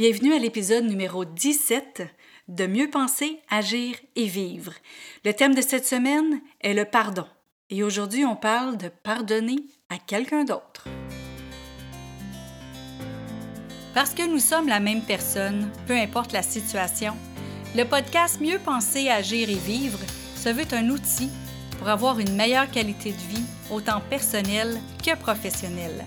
Bienvenue à l'épisode numéro 17 de Mieux penser, agir et vivre. Le thème de cette semaine est le pardon. Et aujourd'hui, on parle de pardonner à quelqu'un d'autre. Parce que nous sommes la même personne, peu importe la situation, le podcast Mieux penser, agir et vivre se veut un outil pour avoir une meilleure qualité de vie, autant personnelle que professionnelle.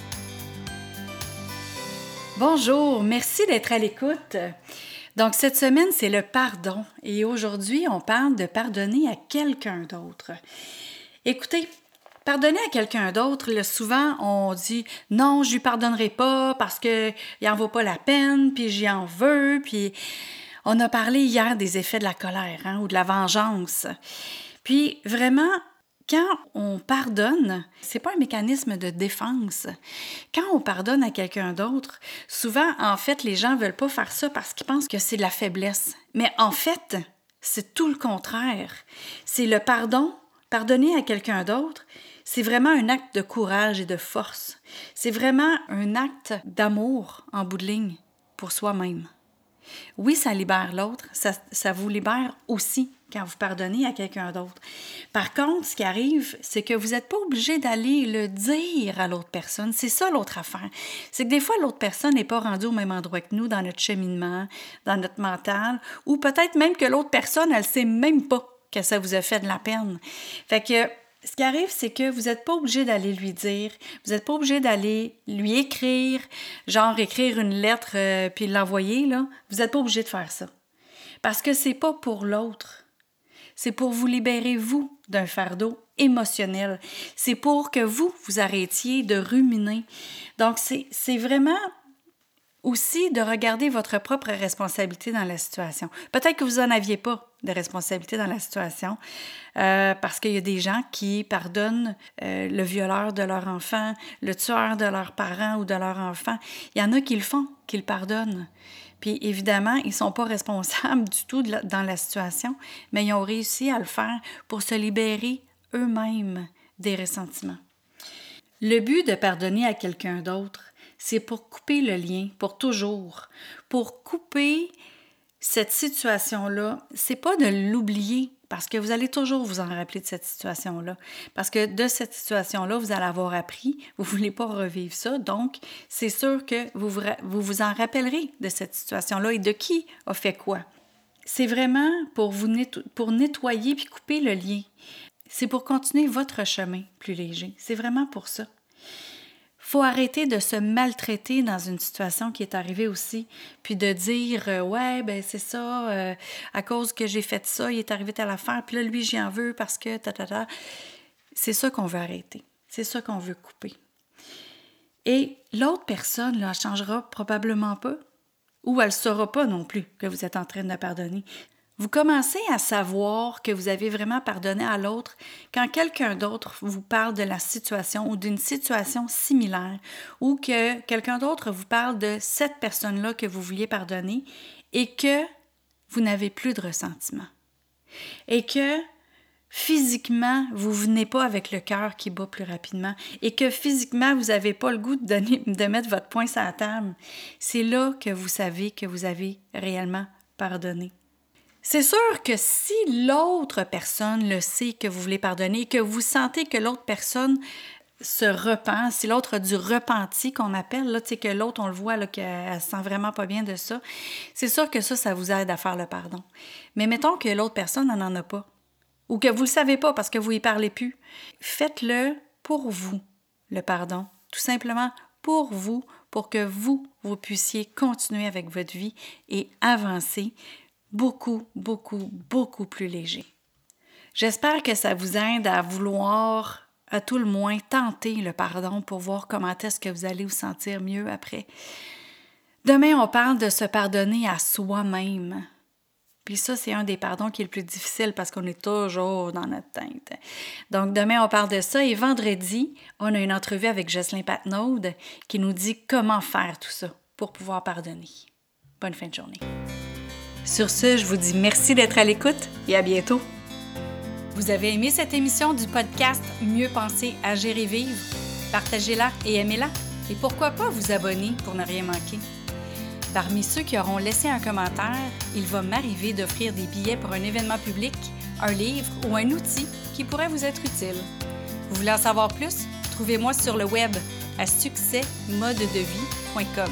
Bonjour, merci d'être à l'écoute. Donc cette semaine, c'est le pardon et aujourd'hui, on parle de pardonner à quelqu'un d'autre. Écoutez, pardonner à quelqu'un d'autre, souvent on dit non, je lui pardonnerai pas parce que il en vaut pas la peine, puis j'y en veux, puis on a parlé hier des effets de la colère hein, ou de la vengeance. Puis vraiment, quand on pardonne, c'est pas un mécanisme de défense. Quand on pardonne à quelqu'un d'autre, souvent, en fait, les gens veulent pas faire ça parce qu'ils pensent que c'est de la faiblesse. Mais en fait, c'est tout le contraire. C'est le pardon, pardonner à quelqu'un d'autre, c'est vraiment un acte de courage et de force. C'est vraiment un acte d'amour en bout de ligne pour soi-même. Oui, ça libère l'autre, ça, ça vous libère aussi quand vous pardonnez à quelqu'un d'autre. Par contre, ce qui arrive, c'est que vous n'êtes pas obligé d'aller le dire à l'autre personne. C'est ça l'autre affaire. C'est que des fois, l'autre personne n'est pas rendue au même endroit que nous dans notre cheminement, dans notre mental, ou peut-être même que l'autre personne, elle ne sait même pas que ça vous a fait de la peine. Fait que ce qui arrive, c'est que vous n'êtes pas obligé d'aller lui dire, vous n'êtes pas obligé d'aller lui écrire, genre écrire une lettre euh, puis l'envoyer, là. Vous n'êtes pas obligé de faire ça. Parce que c'est pas pour l'autre. C'est pour vous libérer, vous, d'un fardeau émotionnel. C'est pour que vous, vous arrêtiez de ruminer. Donc, c'est vraiment aussi de regarder votre propre responsabilité dans la situation. Peut-être que vous n'en aviez pas de responsabilité dans la situation, euh, parce qu'il y a des gens qui pardonnent euh, le violeur de leur enfant, le tueur de leurs parents ou de leur enfant. Il y en a qui le font, qui le pardonnent. Puis évidemment, ils ne sont pas responsables du tout dans la situation, mais ils ont réussi à le faire pour se libérer eux-mêmes des ressentiments. Le but de pardonner à quelqu'un d'autre, c'est pour couper le lien, pour toujours, pour couper cette situation-là. C'est pas de l'oublier, parce que vous allez toujours vous en rappeler de cette situation-là. Parce que de cette situation-là, vous allez avoir appris, vous ne voulez pas revivre ça, donc c'est sûr que vous vous, en rappellerez de cette situation-là et de qui a fait quoi. C'est vraiment pour vous pour nettoyer puis couper le lien. C'est pour continuer votre chemin plus léger. C'est vraiment pour ça faut arrêter de se maltraiter dans une situation qui est arrivée aussi, puis de dire euh, ouais ben c'est ça, euh, à cause que j'ai fait ça, il est arrivé telle affaire, puis là lui j'y en veux parce que ta ta ta. C'est ça qu'on veut arrêter, c'est ça qu'on veut couper. Et l'autre personne là, changera probablement pas, ou elle ne saura pas non plus que vous êtes en train de pardonner. Vous commencez à savoir que vous avez vraiment pardonné à l'autre quand quelqu'un d'autre vous parle de la situation ou d'une situation similaire ou que quelqu'un d'autre vous parle de cette personne-là que vous vouliez pardonner et que vous n'avez plus de ressentiment. Et que physiquement, vous venez pas avec le cœur qui bat plus rapidement et que physiquement, vous n'avez pas le goût de, de mettre votre poing sur la table. C'est là que vous savez que vous avez réellement pardonné. C'est sûr que si l'autre personne le sait que vous voulez pardonner, que vous sentez que l'autre personne se repent, si l'autre a du repenti qu'on appelle, là, que l'autre, on le voit, qu'elle se sent vraiment pas bien de ça, c'est sûr que ça, ça vous aide à faire le pardon. Mais mettons que l'autre personne n'en a pas, ou que vous ne le savez pas parce que vous y parlez plus, faites-le pour vous, le pardon. Tout simplement pour vous, pour que vous, vous puissiez continuer avec votre vie et avancer beaucoup, beaucoup, beaucoup plus léger. J'espère que ça vous aide à vouloir, à tout le moins, tenter le pardon pour voir comment est-ce que vous allez vous sentir mieux après. Demain, on parle de se pardonner à soi-même. Puis ça, c'est un des pardons qui est le plus difficile parce qu'on est toujours dans notre tête. Donc demain, on parle de ça et vendredi, on a une entrevue avec Jocelyn Patnaud qui nous dit comment faire tout ça pour pouvoir pardonner. Bonne fin de journée. Sur ce, je vous dis merci d'être à l'écoute et à bientôt. Vous avez aimé cette émission du podcast Mieux penser, agir et vivre? Partagez-la et aimez-la. Et pourquoi pas vous abonner pour ne rien manquer? Parmi ceux qui auront laissé un commentaire, il va m'arriver d'offrir des billets pour un événement public, un livre ou un outil qui pourrait vous être utile. Vous voulez en savoir plus? Trouvez-moi sur le web à succèsmodedevie.com.